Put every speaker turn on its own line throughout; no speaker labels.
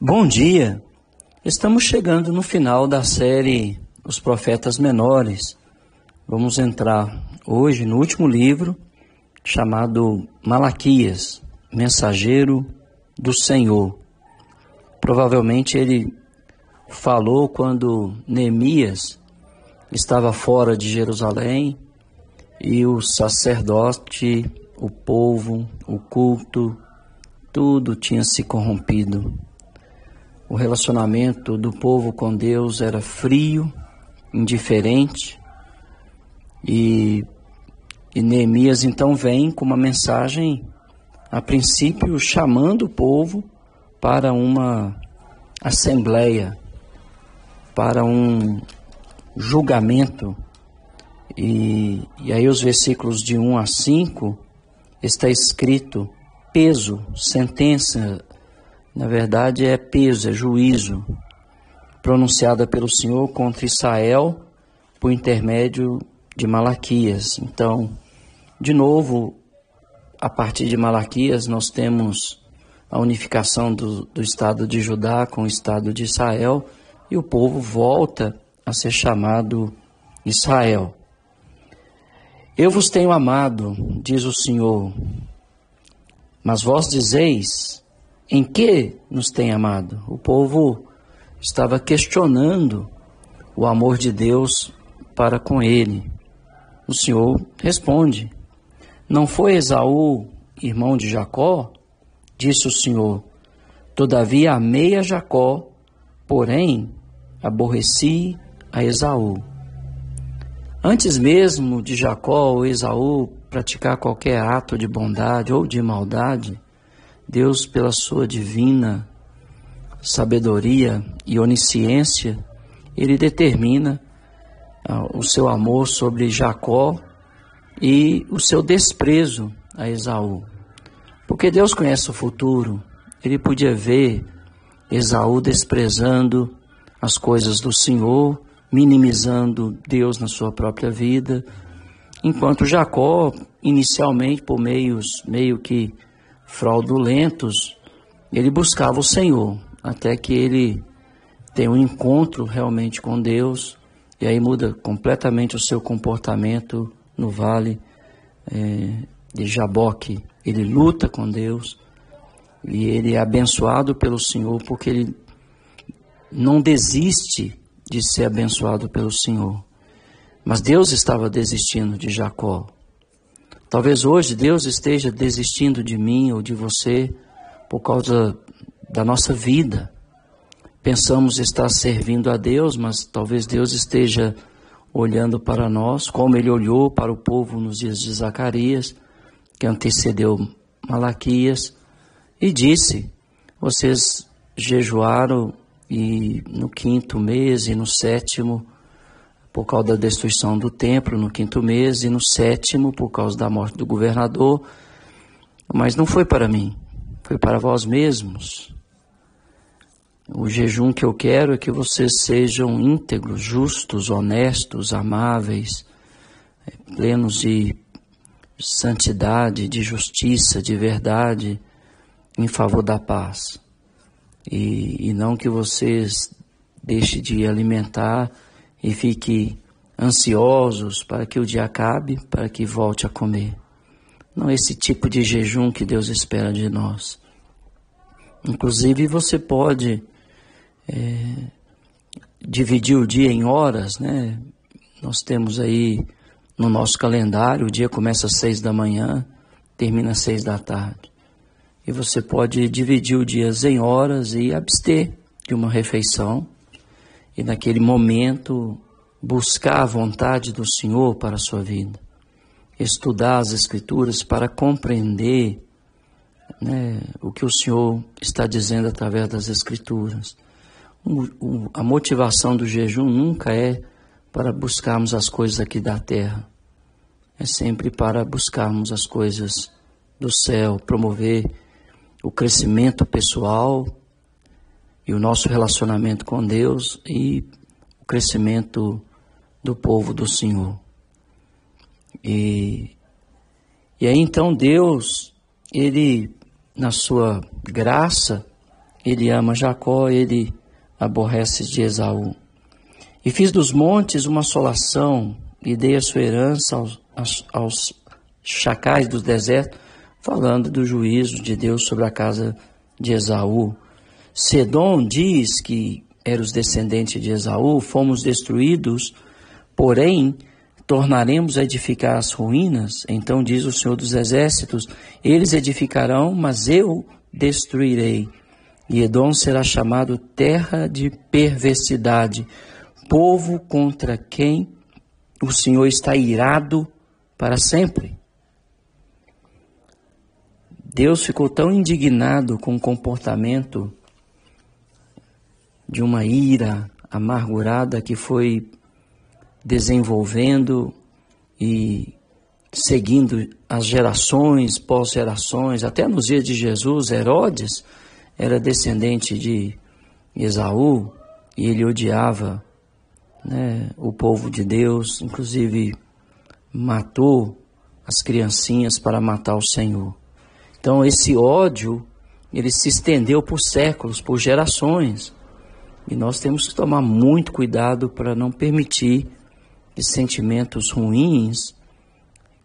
Bom dia! Estamos chegando no final da série Os Profetas Menores. Vamos entrar hoje no último livro chamado Malaquias, Mensageiro do Senhor. Provavelmente ele falou quando Neemias estava fora de Jerusalém e o sacerdote, o povo, o culto, tudo tinha se corrompido. O relacionamento do povo com Deus era frio, indiferente, e, e Neemias então vem com uma mensagem, a princípio, chamando o povo para uma assembleia, para um julgamento. E, e aí, os versículos de 1 a 5 está escrito peso, sentença, na verdade é peso, é juízo, pronunciada pelo Senhor contra Israel por intermédio de Malaquias. Então, de novo, a partir de Malaquias, nós temos a unificação do, do Estado de Judá com o Estado de Israel e o povo volta a ser chamado Israel. Eu vos tenho amado, diz o Senhor, mas vós dizeis: em que nos tem amado? O povo estava questionando o amor de Deus para com ele. O Senhor responde: Não foi Esaú irmão de Jacó? Disse o Senhor: Todavia amei a Jacó, porém aborreci a Esaú. Antes mesmo de Jacó ou Esaú praticar qualquer ato de bondade ou de maldade, Deus, pela sua divina sabedoria e onisciência, ele determina uh, o seu amor sobre Jacó e o seu desprezo a Esaú. Porque Deus conhece o futuro, ele podia ver Esaú desprezando as coisas do Senhor, minimizando Deus na sua própria vida, Enquanto Jacó, inicialmente por meios meio que fraudulentos, ele buscava o Senhor, até que ele tem um encontro realmente com Deus, e aí muda completamente o seu comportamento no vale é, de Jaboque. Ele luta com Deus e ele é abençoado pelo Senhor porque ele não desiste de ser abençoado pelo Senhor. Mas Deus estava desistindo de Jacó. Talvez hoje Deus esteja desistindo de mim ou de você por causa da nossa vida. Pensamos estar servindo a Deus, mas talvez Deus esteja olhando para nós, como ele olhou para o povo nos dias de Zacarias, que antecedeu Malaquias, e disse: Vocês jejuaram e no quinto mês e no sétimo por causa da destruição do templo no quinto mês e no sétimo por causa da morte do governador. Mas não foi para mim, foi para vós mesmos. O jejum que eu quero é que vocês sejam íntegros, justos, honestos, amáveis, plenos de santidade, de justiça, de verdade, em favor da paz. E, e não que vocês deixem de alimentar e fique ansiosos para que o dia acabe, para que volte a comer. Não é esse tipo de jejum que Deus espera de nós. Inclusive, você pode é, dividir o dia em horas, né? Nós temos aí no nosso calendário, o dia começa às seis da manhã, termina às seis da tarde. E você pode dividir o dia em horas e abster de uma refeição e naquele momento buscar a vontade do Senhor para a sua vida. Estudar as Escrituras para compreender né, o que o Senhor está dizendo através das Escrituras. O, o, a motivação do jejum nunca é para buscarmos as coisas aqui da terra, é sempre para buscarmos as coisas do céu, promover o crescimento pessoal e o nosso relacionamento com Deus e o crescimento do povo do Senhor. E, e aí então Deus, Ele, na sua graça, ele ama Jacó, ele aborrece de Esaú. E fiz dos montes uma assolação, e dei a sua herança aos, aos, aos chacais do deserto, falando do juízo de Deus sobre a casa de Esaú. Sedom diz que eram os descendentes de Esaú, fomos destruídos, porém tornaremos a edificar as ruínas. Então diz o Senhor dos Exércitos: Eles edificarão, mas eu destruirei. E Edom será chamado terra de perversidade, povo contra quem o Senhor está irado para sempre. Deus ficou tão indignado com o comportamento de uma ira amargurada que foi desenvolvendo e seguindo as gerações, pós-gerações, até nos dias de Jesus, Herodes era descendente de Esaú e ele odiava né, o povo de Deus, inclusive matou as criancinhas para matar o Senhor. Então esse ódio, ele se estendeu por séculos, por gerações. E nós temos que tomar muito cuidado para não permitir que sentimentos ruins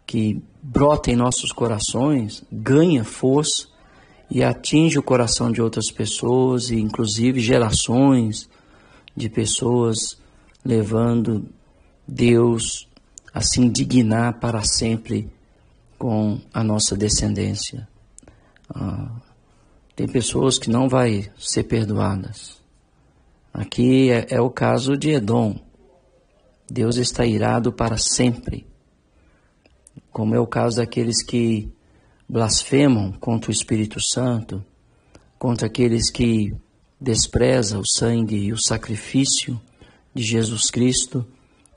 que brotam em nossos corações ganhem força e atinge o coração de outras pessoas e inclusive gerações de pessoas levando Deus a se indignar para sempre com a nossa descendência. Ah, tem pessoas que não vai ser perdoadas. Aqui é, é o caso de Edom. Deus está irado para sempre. Como é o caso daqueles que blasfemam contra o Espírito Santo, contra aqueles que desprezam o sangue e o sacrifício de Jesus Cristo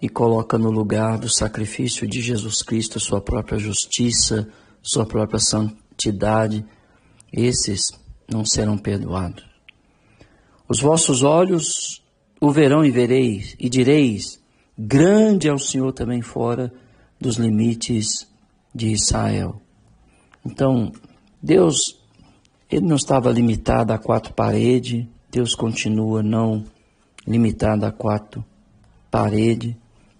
e coloca no lugar do sacrifício de Jesus Cristo sua própria justiça, sua própria santidade, esses não serão perdoados. Os vossos olhos o verão e vereis, e direis: Grande é o Senhor também fora dos limites de Israel. Então, Deus, ele não estava limitado a quatro paredes, Deus continua não limitado a quatro paredes,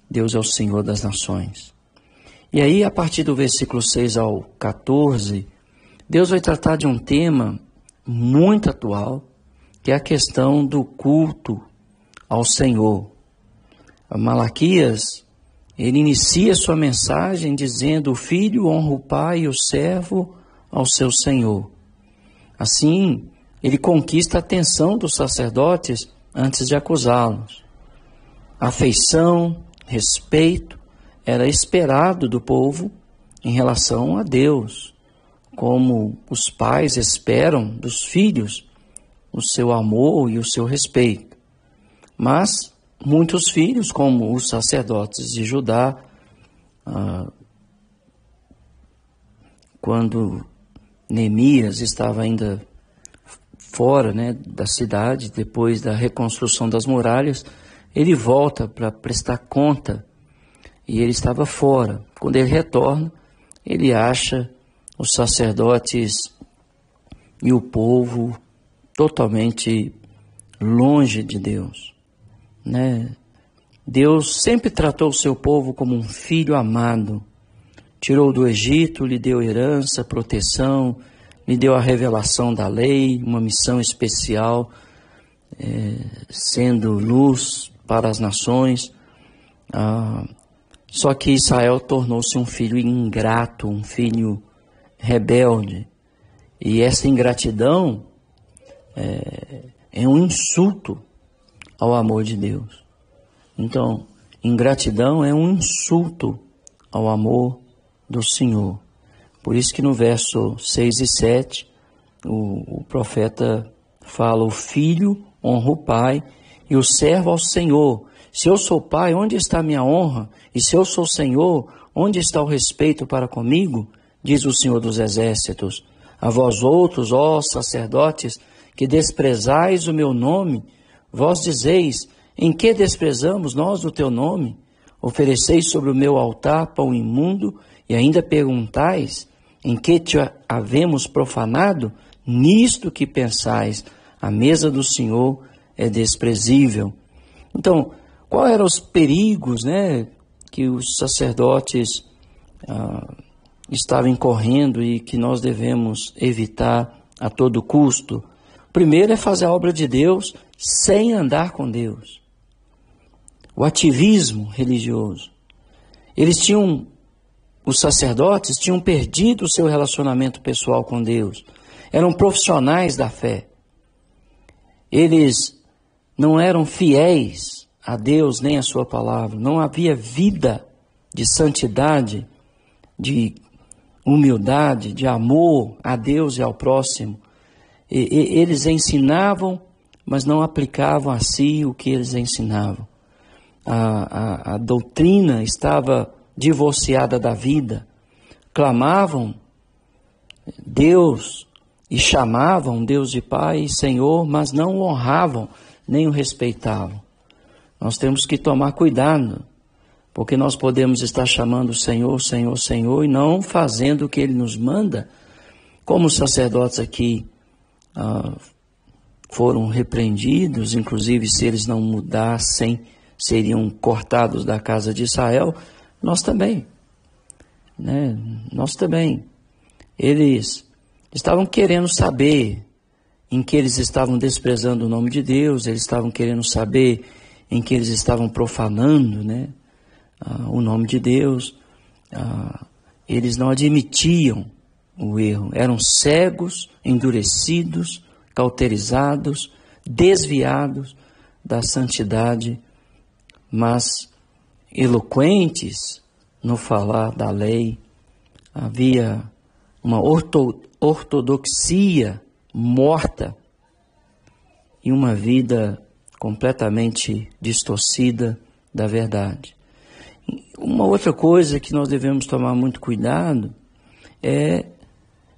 Deus é o Senhor das nações. E aí, a partir do versículo 6 ao 14, Deus vai tratar de um tema muito atual, que é a questão do culto ao Senhor. Malaquias, ele inicia sua mensagem dizendo: O filho honra o pai e o servo ao seu senhor. Assim, ele conquista a atenção dos sacerdotes antes de acusá-los. Afeição, respeito era esperado do povo em relação a Deus, como os pais esperam dos filhos o seu amor e o seu respeito. Mas muitos filhos, como os sacerdotes de Judá, ah, quando Neemias estava ainda fora né, da cidade, depois da reconstrução das muralhas, ele volta para prestar conta e ele estava fora. Quando ele retorna, ele acha os sacerdotes e o povo totalmente longe de Deus. Né? Deus sempre tratou o seu povo como um filho amado. Tirou do Egito, lhe deu herança, proteção, me deu a revelação da lei, uma missão especial, é, sendo luz para as nações. Ah, só que Israel tornou-se um filho ingrato, um filho rebelde. E essa ingratidão é, é um insulto ao amor de Deus. Então, ingratidão é um insulto ao amor do Senhor. Por isso que no verso 6 e 7, o, o profeta fala: O filho honra o pai e o servo ao Senhor. Se eu sou pai, onde está a minha honra? E se eu sou Senhor, onde está o respeito para comigo? Diz o Senhor dos Exércitos. A vós outros, ó sacerdotes, que desprezais o meu nome, vós dizeis: Em que desprezamos nós o teu nome? Ofereceis sobre o meu altar pão imundo e ainda perguntais: em que te havemos profanado? Nisto que pensais, A mesa do Senhor é desprezível. Então, quais eram os perigos né, que os sacerdotes ah, estavam incorrendo e que nós devemos evitar a todo custo? Primeiro é fazer a obra de Deus sem andar com Deus. O ativismo religioso. Eles tinham, os sacerdotes tinham perdido o seu relacionamento pessoal com Deus. Eram profissionais da fé. Eles não eram fiéis a Deus nem a Sua palavra. Não havia vida de santidade, de humildade, de amor a Deus e ao próximo. E, e, eles ensinavam, mas não aplicavam a si o que eles ensinavam. A, a, a doutrina estava divorciada da vida. Clamavam Deus e chamavam Deus de Pai e Senhor, mas não o honravam nem o respeitavam. Nós temos que tomar cuidado, porque nós podemos estar chamando o Senhor, Senhor, Senhor e não fazendo o que Ele nos manda, como os sacerdotes aqui ah, foram repreendidos, inclusive se eles não mudassem, seriam cortados da casa de Israel, nós também. Né? Nós também. Eles estavam querendo saber em que eles estavam desprezando o nome de Deus, eles estavam querendo saber em que eles estavam profanando né, ah, o nome de Deus. Ah, eles não admitiam o erro, eram cegos, endurecidos, cauterizados, desviados da santidade, mas eloquentes no falar da lei. Havia uma orto, ortodoxia morta e uma vida completamente distorcida da verdade. Uma outra coisa que nós devemos tomar muito cuidado é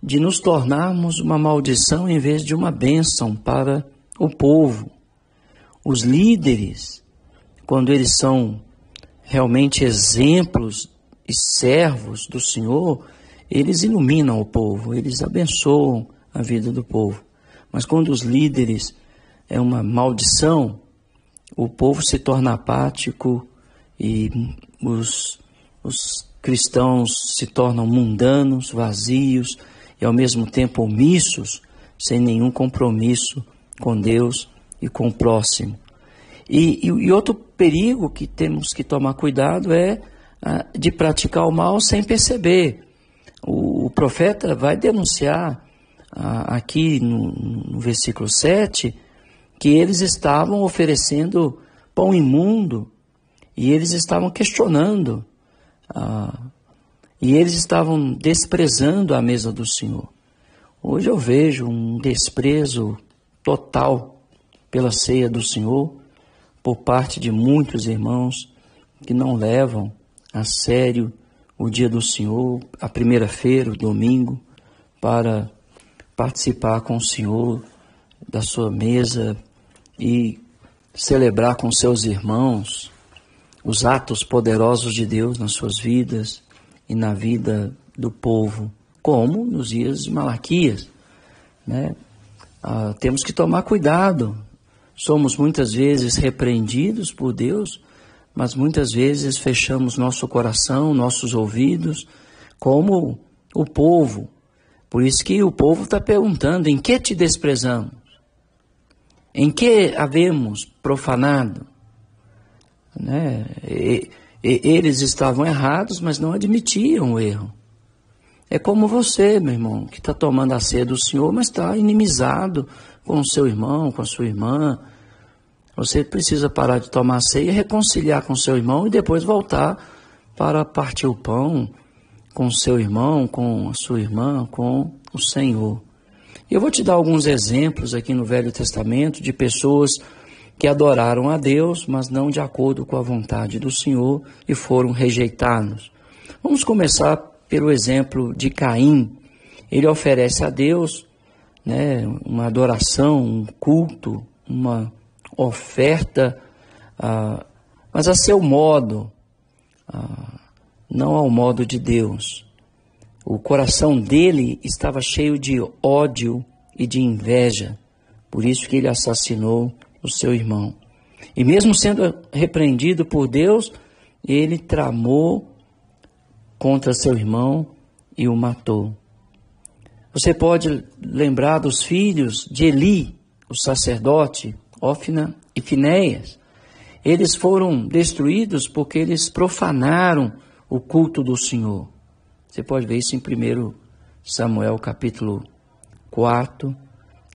de nos tornarmos uma maldição em vez de uma bênção para o povo. Os líderes, quando eles são realmente exemplos e servos do Senhor, eles iluminam o povo, eles abençoam a vida do povo. Mas quando os líderes é uma maldição, o povo se torna apático e os, os cristãos se tornam mundanos, vazios e ao mesmo tempo omissos, sem nenhum compromisso com Deus e com o próximo. E, e, e outro perigo que temos que tomar cuidado é ah, de praticar o mal sem perceber. O, o profeta vai denunciar aqui no, no versículo 7 que eles estavam oferecendo pão imundo e eles estavam questionando ah, e eles estavam desprezando a mesa do Senhor. Hoje eu vejo um desprezo total pela ceia do Senhor por parte de muitos irmãos que não levam a sério o dia do Senhor, a primeira-feira, o domingo, para participar com o Senhor da sua mesa e celebrar com seus irmãos os atos poderosos de Deus nas suas vidas e na vida do povo, como nos dias de Malaquias. Né? Ah, temos que tomar cuidado. Somos muitas vezes repreendidos por Deus, mas muitas vezes fechamos nosso coração, nossos ouvidos, como o povo por isso que o povo está perguntando: em que te desprezamos? Em que havemos profanado? Né? E, e, eles estavam errados, mas não admitiam o erro. É como você, meu irmão, que está tomando a ceia do Senhor, mas está inimizado com o seu irmão, com a sua irmã. Você precisa parar de tomar a ceia, reconciliar com seu irmão e depois voltar para partir o pão com seu irmão, com a sua irmã, com o Senhor. Eu vou te dar alguns exemplos aqui no Velho Testamento de pessoas que adoraram a Deus, mas não de acordo com a vontade do Senhor e foram rejeitados. Vamos começar pelo exemplo de Caim. Ele oferece a Deus né, uma adoração, um culto, uma oferta, ah, mas a seu modo. Ah, não ao modo de Deus. O coração dele estava cheio de ódio e de inveja Por isso que ele assassinou o seu irmão. E mesmo sendo repreendido por Deus, ele tramou contra seu irmão e o matou. Você pode lembrar dos filhos de Eli, o sacerdote, Ófina e Finéias. Eles foram destruídos porque eles profanaram o culto do Senhor. Você pode ver isso em 1 Samuel capítulo 4.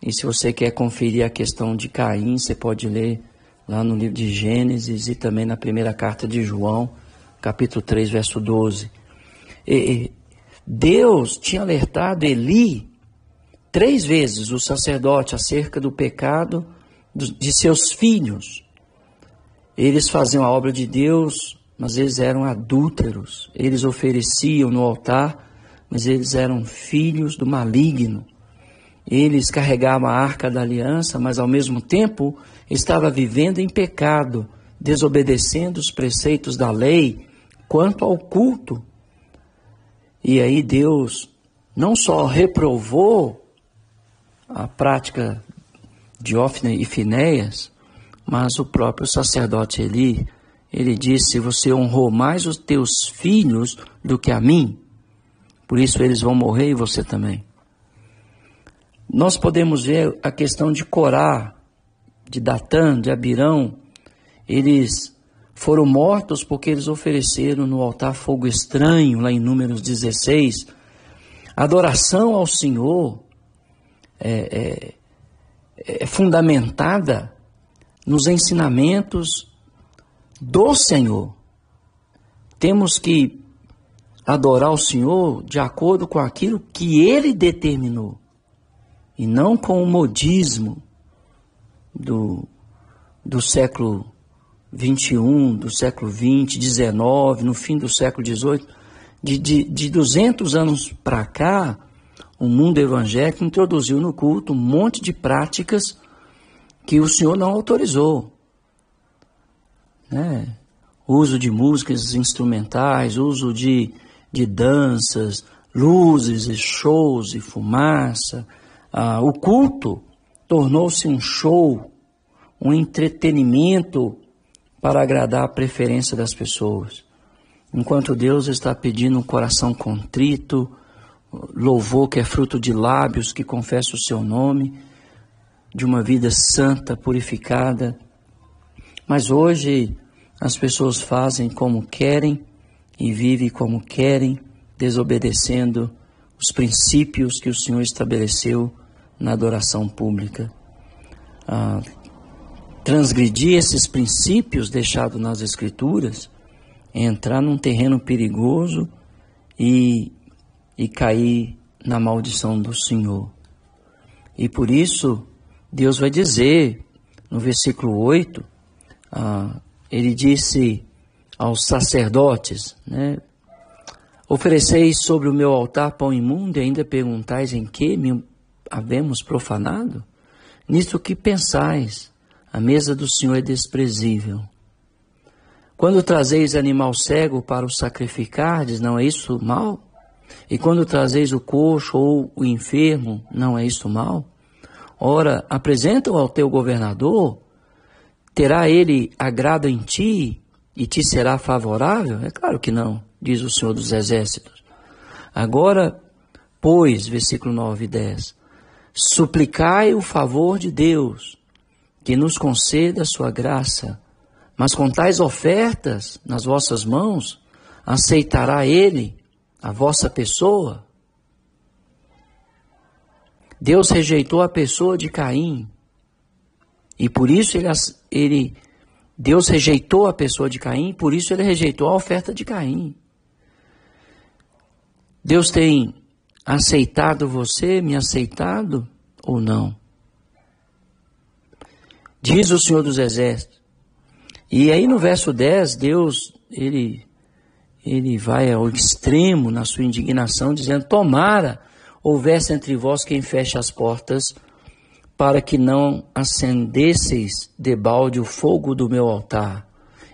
E se você quer conferir a questão de Caim, você pode ler lá no livro de Gênesis e também na primeira carta de João, capítulo 3, verso 12. E, Deus tinha alertado Eli três vezes, o sacerdote, acerca do pecado de seus filhos. Eles faziam a obra de Deus, mas eles eram adúlteros. Eles ofereciam no altar, mas eles eram filhos do maligno. Eles carregavam a arca da aliança, mas ao mesmo tempo estava vivendo em pecado, desobedecendo os preceitos da lei quanto ao culto. E aí Deus não só reprovou a prática de Ofne e Finéias, mas o próprio sacerdote Eli, ele disse: Você honrou mais os teus filhos do que a mim, por isso eles vão morrer e você também. Nós podemos ver a questão de Corá, de Datã, de Abirão, eles foram mortos porque eles ofereceram no altar fogo estranho, lá em Números 16. adoração ao Senhor é, é, é fundamentada nos ensinamentos do Senhor. Temos que adorar o Senhor de acordo com aquilo que Ele determinou, e não com o modismo do, do século 21, do século 20, 19, no fim do século 18. De, de, de 200 anos para cá, o mundo evangélico introduziu no culto um monte de práticas que o Senhor não autorizou. Né? Uso de músicas instrumentais, uso de, de danças, luzes e shows e fumaça. Ah, o culto tornou-se um show, um entretenimento para agradar a preferência das pessoas. Enquanto Deus está pedindo um coração contrito, louvor que é fruto de lábios que confessa o seu nome, de uma vida santa, purificada. Mas hoje as pessoas fazem como querem e vivem como querem, desobedecendo os princípios que o Senhor estabeleceu na adoração pública. Transgredir esses princípios deixados nas Escrituras é entrar num terreno perigoso e, e cair na maldição do Senhor. E por isso Deus vai dizer no versículo 8, ah, ele disse aos sacerdotes, né? Ofereceis sobre o meu altar pão imundo e ainda perguntais em que me havemos profanado? Nisto que pensais, a mesa do Senhor é desprezível. Quando trazeis animal cego para o sacrificardes, não é isso mal? E quando trazeis o coxo ou o enfermo, não é isso mal? Ora, apresenta-o ao teu governador, terá ele agrado em ti e te será favorável? É claro que não, diz o Senhor dos Exércitos. Agora, pois, versículo 9 e 10, suplicai o favor de Deus, que nos conceda a sua graça, mas com tais ofertas nas vossas mãos, aceitará ele a vossa pessoa? Deus rejeitou a pessoa de Caim. E por isso ele, ele, Deus rejeitou a pessoa de Caim, por isso ele rejeitou a oferta de Caim. Deus tem aceitado você, me aceitado ou não? Diz o Senhor dos Exércitos. E aí no verso 10, Deus, ele, ele vai ao extremo na sua indignação, dizendo: Tomara houvesse entre vós quem feche as portas, para que não acendesseis debalde o fogo do meu altar.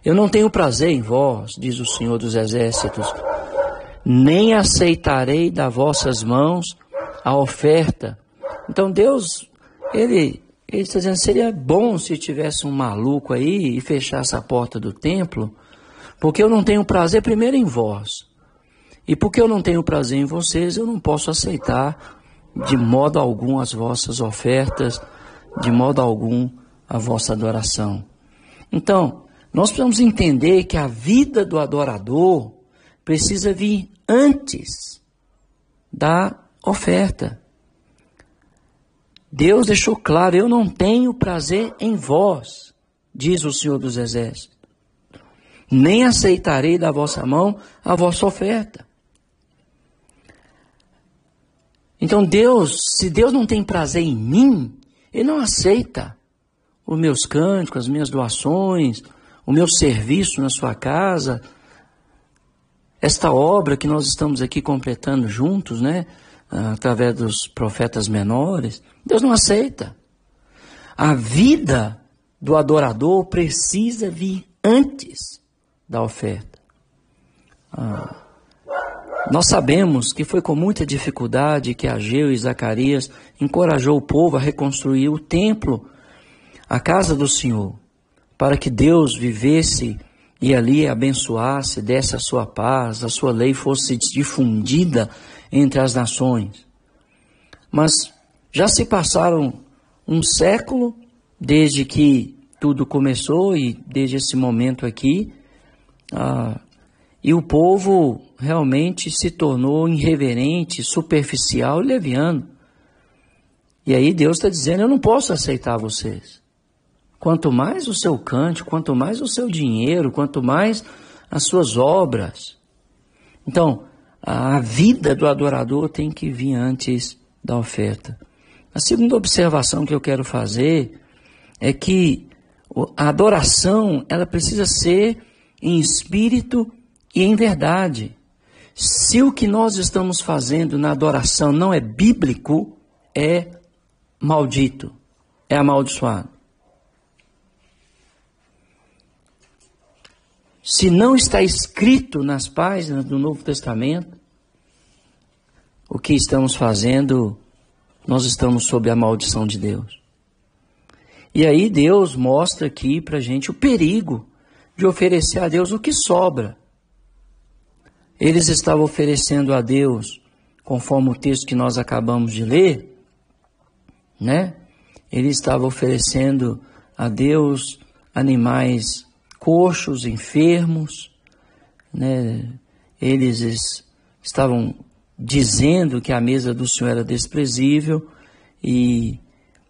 Eu não tenho prazer em vós, diz o Senhor dos Exércitos, nem aceitarei das vossas mãos a oferta. Então Deus, ele, Ele está dizendo, seria bom se tivesse um maluco aí e fechasse a porta do templo, porque eu não tenho prazer primeiro em vós. E porque eu não tenho prazer em vocês, eu não posso aceitar de modo algum as vossas ofertas, de modo algum a vossa adoração. Então, nós precisamos entender que a vida do adorador precisa vir antes da oferta. Deus deixou claro: eu não tenho prazer em vós, diz o Senhor dos Exércitos, nem aceitarei da vossa mão a vossa oferta. Então, Deus, se Deus não tem prazer em mim, Ele não aceita os meus cânticos, as minhas doações, o meu serviço na sua casa, esta obra que nós estamos aqui completando juntos, né? Através dos profetas menores, Deus não aceita. A vida do adorador precisa vir antes da oferta. Ah, nós sabemos que foi com muita dificuldade que Ageu e Zacarias encorajou o povo a reconstruir o templo, a casa do Senhor para que Deus vivesse e ali abençoasse, desse a sua paz, a sua lei fosse difundida entre as nações. Mas já se passaram um século desde que tudo começou e desde esse momento aqui, ah, e o povo realmente se tornou irreverente, superficial e leviano. E aí Deus está dizendo: Eu não posso aceitar vocês. Quanto mais o seu cante, quanto mais o seu dinheiro, quanto mais as suas obras. Então, a vida do adorador tem que vir antes da oferta. A segunda observação que eu quero fazer é que a adoração, ela precisa ser em espírito e em verdade. Se o que nós estamos fazendo na adoração não é bíblico, é maldito, é amaldiçoado. Se não está escrito nas páginas do Novo Testamento, o que estamos fazendo, nós estamos sob a maldição de Deus. E aí Deus mostra aqui para a gente o perigo de oferecer a Deus o que sobra. Eles estavam oferecendo a Deus, conforme o texto que nós acabamos de ler, né? Ele estava oferecendo a Deus animais coxos, enfermos, né? Eles estavam dizendo que a mesa do Senhor era desprezível e,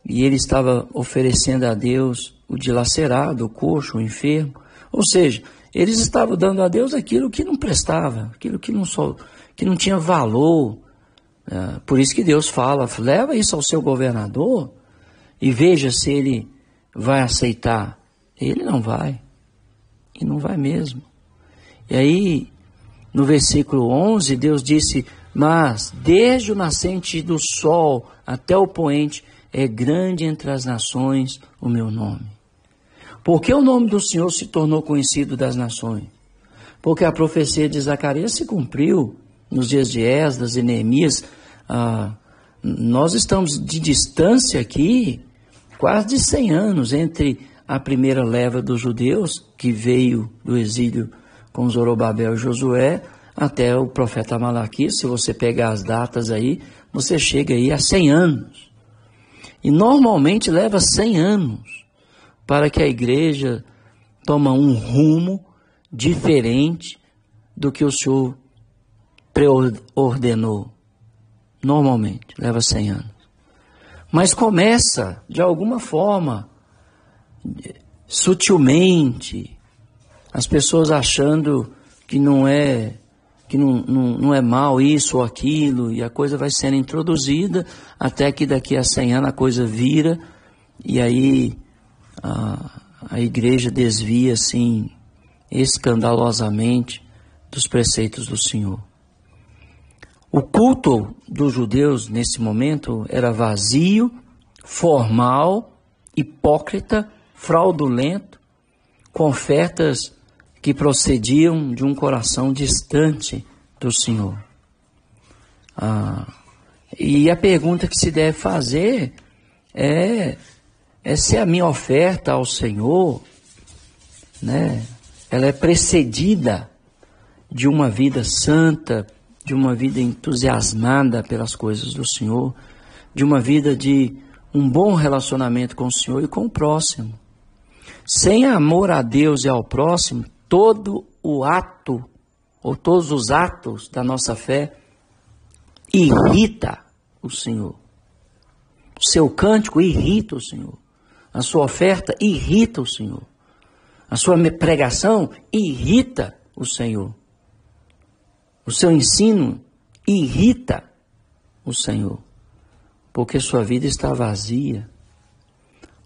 e ele estava oferecendo a Deus o dilacerado, o coxo, o enfermo. Ou seja, eles estavam dando a Deus aquilo que não prestava, aquilo que não, só, que não tinha valor. É, por isso que Deus fala: leva isso ao seu governador e veja se ele vai aceitar. Ele não vai. E não vai mesmo. E aí, no versículo 11, Deus disse: Mas desde o nascente do sol até o poente, é grande entre as nações o meu nome. Porque o nome do Senhor se tornou conhecido das nações? Porque a profecia de Zacarias se cumpriu nos dias de Esdras e Neemias. Ah, nós estamos de distância aqui, quase de 100 anos, entre a primeira leva dos judeus, que veio do exílio com Zorobabel e Josué, até o profeta Malaquias, se você pegar as datas aí, você chega aí a 100 anos. E normalmente leva 100 anos para que a igreja toma um rumo diferente do que o Senhor preordenou. Normalmente, leva 100 anos. Mas começa, de alguma forma, sutilmente, as pessoas achando que não é que não, não, não é mal isso ou aquilo, e a coisa vai sendo introduzida até que daqui a 100 anos a coisa vira, e aí a, a igreja desvia assim escandalosamente dos preceitos do Senhor. O culto dos judeus nesse momento era vazio, formal, hipócrita fraudulento, com ofertas que procediam de um coração distante do Senhor. Ah, e a pergunta que se deve fazer é é se a minha oferta ao Senhor, né, ela é precedida de uma vida santa, de uma vida entusiasmada pelas coisas do Senhor, de uma vida de um bom relacionamento com o Senhor e com o próximo. Sem amor a Deus e ao próximo, todo o ato, ou todos os atos da nossa fé, irrita o Senhor. O seu cântico irrita o Senhor. A sua oferta irrita o Senhor. A sua pregação irrita o Senhor. O seu ensino irrita o Senhor. Porque sua vida está vazia.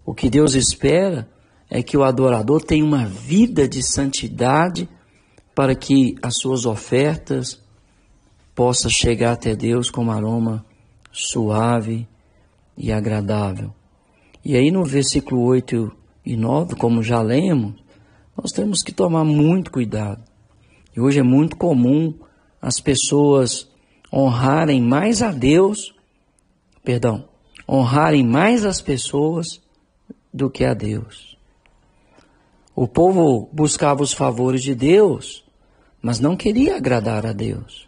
O que Deus espera é que o adorador tenha uma vida de santidade para que as suas ofertas possam chegar até Deus com um aroma suave e agradável. E aí no versículo 8 e 9, como já lemos, nós temos que tomar muito cuidado. E hoje é muito comum as pessoas honrarem mais a Deus, perdão, honrarem mais as pessoas do que a Deus. O povo buscava os favores de Deus, mas não queria agradar a Deus.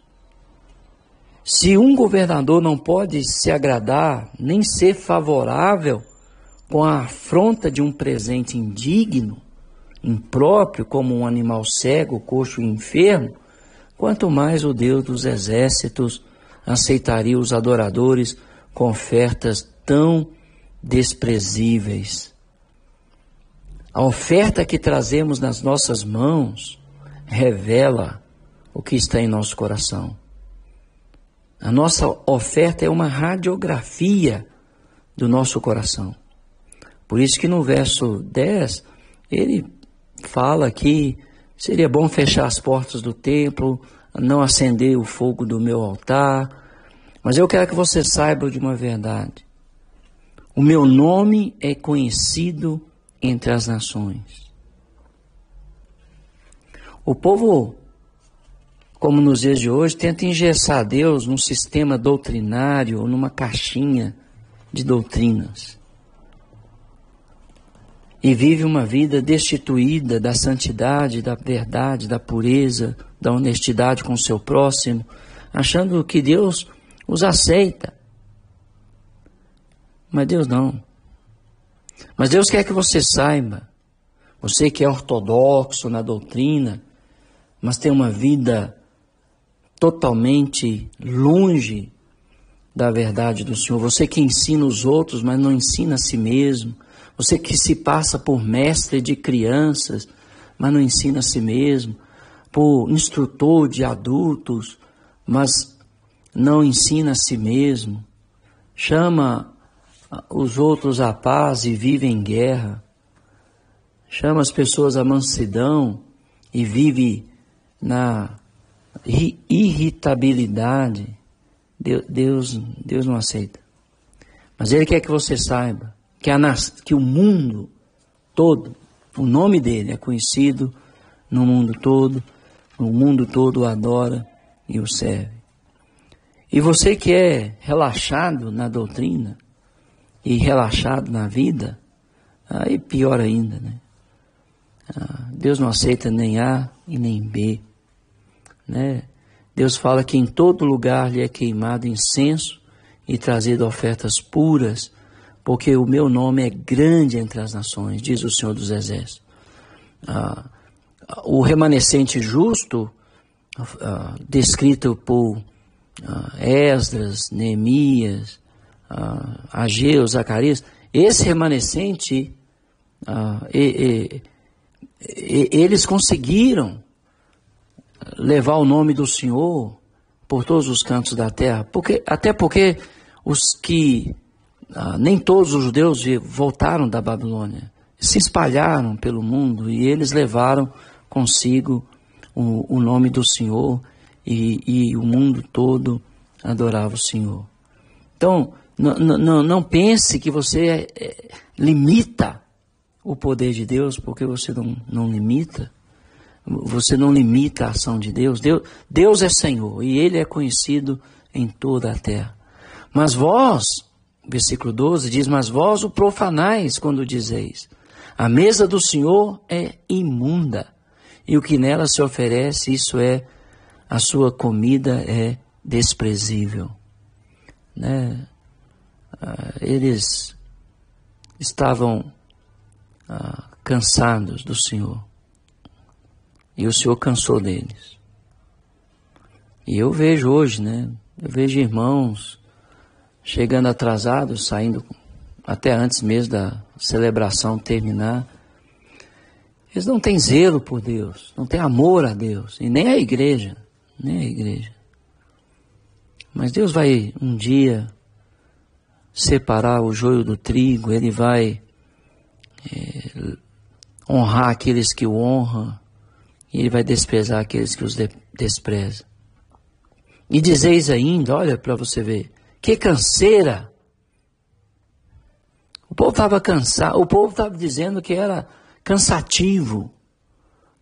Se um governador não pode se agradar, nem ser favorável com a afronta de um presente indigno, impróprio, como um animal cego, coxo e enfermo, quanto mais o Deus dos exércitos aceitaria os adoradores com ofertas tão desprezíveis. A oferta que trazemos nas nossas mãos revela o que está em nosso coração. A nossa oferta é uma radiografia do nosso coração. Por isso que no verso 10, ele fala que seria bom fechar as portas do templo, não acender o fogo do meu altar. Mas eu quero que você saiba de uma verdade. O meu nome é conhecido entre as nações. O povo, como nos dias de hoje, tenta engessar Deus num sistema doutrinário ou numa caixinha de doutrinas e vive uma vida destituída da santidade, da verdade, da pureza, da honestidade com o seu próximo, achando que Deus os aceita. Mas Deus não. Mas Deus quer que você saiba, você que é ortodoxo na doutrina, mas tem uma vida totalmente longe da verdade do Senhor, você que ensina os outros, mas não ensina a si mesmo, você que se passa por mestre de crianças, mas não ensina a si mesmo, por instrutor de adultos, mas não ensina a si mesmo, chama os outros à paz e vive em guerra, chama as pessoas à mansidão e vive na irritabilidade. Deus, Deus não aceita. Mas Ele quer que você saiba que, a, que o mundo todo, o nome dele é conhecido no mundo todo, o mundo todo o adora e o serve. E você que é relaxado na doutrina e relaxado na vida, aí pior ainda, né? Ah, Deus não aceita nem A e nem B, né? Deus fala que em todo lugar lhe é queimado incenso e trazido ofertas puras porque o meu nome é grande entre as nações, diz o Senhor dos Exércitos. Ah, o remanescente justo, ah, descrito por ah, Esdras, Neemias, ah, Ageu, Zacarias, esse remanescente, ah, e, e, eles conseguiram levar o nome do Senhor por todos os cantos da terra, porque, até porque os que ah, nem todos os judeus voltaram da Babilônia. Se espalharam pelo mundo e eles levaram consigo o, o nome do Senhor e, e, o mundo todo adorava o Senhor. Então, não, pense que você é, limita o poder de Deus, porque você não, não limita. Você não limita a ação de Deus. Deus. Deus é Senhor e Ele é conhecido em toda a terra. Mas vós, versículo 12 diz: Mas vós o profanais quando dizeis: A mesa do Senhor é imunda, e o que nela se oferece, isso é, a sua comida é desprezível. Né? Ah, eles estavam ah, cansados do Senhor. E o Senhor cansou deles. E eu vejo hoje, né? Eu vejo irmãos chegando atrasados, saindo até antes mesmo da celebração terminar. Eles não têm zelo por Deus, não têm amor a Deus, e nem a igreja, nem a igreja. Mas Deus vai um dia separar o joio do trigo, Ele vai é, honrar aqueles que o honram, e Ele vai desprezar aqueles que os de desprezam. E dizeis ainda, olha para você ver, que canseira. O povo estava cansado, o povo estava dizendo que era cansativo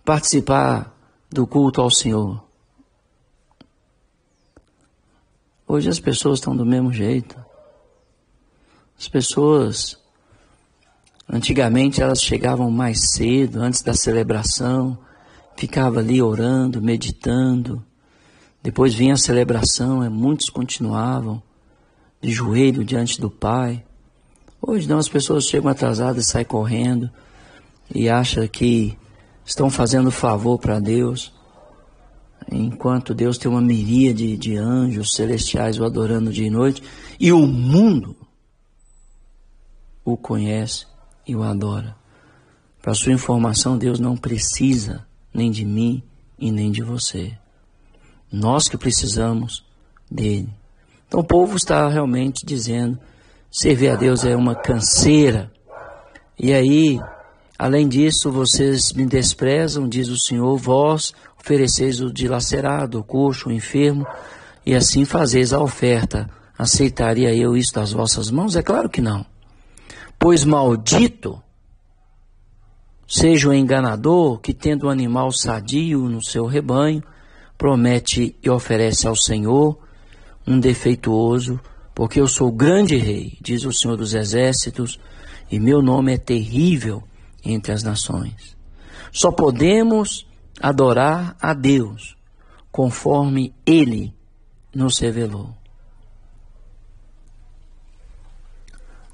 participar do culto ao Senhor. Hoje as pessoas estão do mesmo jeito. As pessoas, antigamente elas chegavam mais cedo, antes da celebração, ficava ali orando, meditando, depois vinha a celebração, e muitos continuavam de joelho diante do Pai. Hoje não, as pessoas chegam atrasadas saem correndo e acham que estão fazendo favor para Deus, enquanto Deus tem uma miríade de anjos celestiais o adorando dia e noite, e o mundo o conhece e o adora. Para sua informação, Deus não precisa nem de mim e nem de você. Nós que precisamos dele. Então o povo está realmente dizendo: servir a Deus é uma canseira. E aí, além disso, vocês me desprezam, diz o Senhor, vós ofereceis o dilacerado, o coxo, o enfermo, e assim fazeis a oferta. Aceitaria eu isso das vossas mãos? É claro que não. Pois maldito seja o enganador que, tendo um animal sadio no seu rebanho, promete e oferece ao Senhor um defeituoso, porque eu sou grande rei, diz o Senhor dos Exércitos, e meu nome é terrível entre as nações. Só podemos adorar a Deus conforme Ele nos revelou.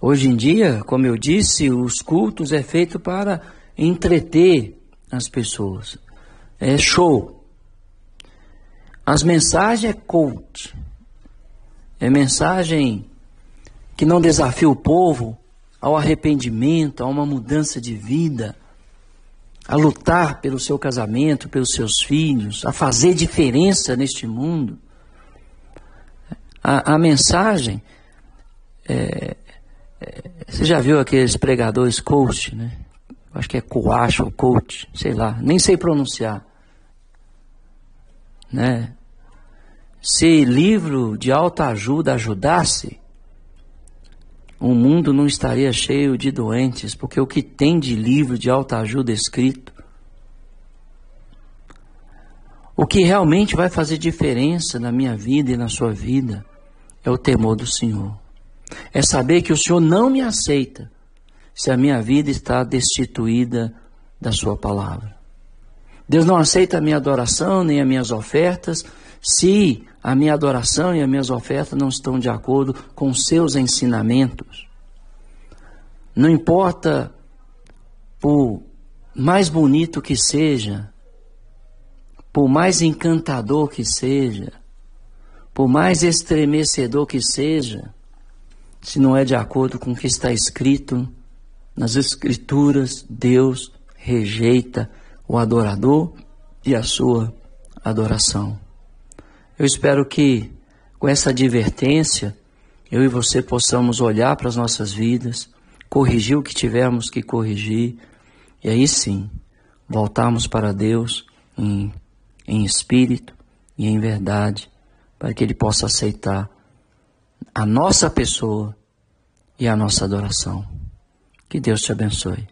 Hoje em dia, como eu disse, os cultos é feito para entreter as pessoas. É show. As mensagens é coach. É mensagem que não desafia o povo ao arrependimento, a uma mudança de vida, a lutar pelo seu casamento, pelos seus filhos, a fazer diferença neste mundo. A, a mensagem, é, você já viu aqueles pregadores coach, né? Acho que é coach ou coach, sei lá, nem sei pronunciar né? Se livro de alta ajuda ajudasse, o mundo não estaria cheio de doentes, porque o que tem de livro de alta ajuda escrito, o que realmente vai fazer diferença na minha vida e na sua vida é o temor do Senhor. É saber que o Senhor não me aceita se a minha vida está destituída da Sua palavra. Deus não aceita a minha adoração nem as minhas ofertas se a minha adoração e as minhas ofertas não estão de acordo com os seus ensinamentos. Não importa por mais bonito que seja, por mais encantador que seja, por mais estremecedor que seja, se não é de acordo com o que está escrito nas Escrituras, Deus rejeita o adorador e a sua adoração. Eu espero que com essa advertência eu e você possamos olhar para as nossas vidas, corrigir o que tivermos que corrigir e aí sim voltarmos para Deus em, em espírito e em verdade, para que Ele possa aceitar a nossa pessoa e a nossa adoração. Que Deus te abençoe.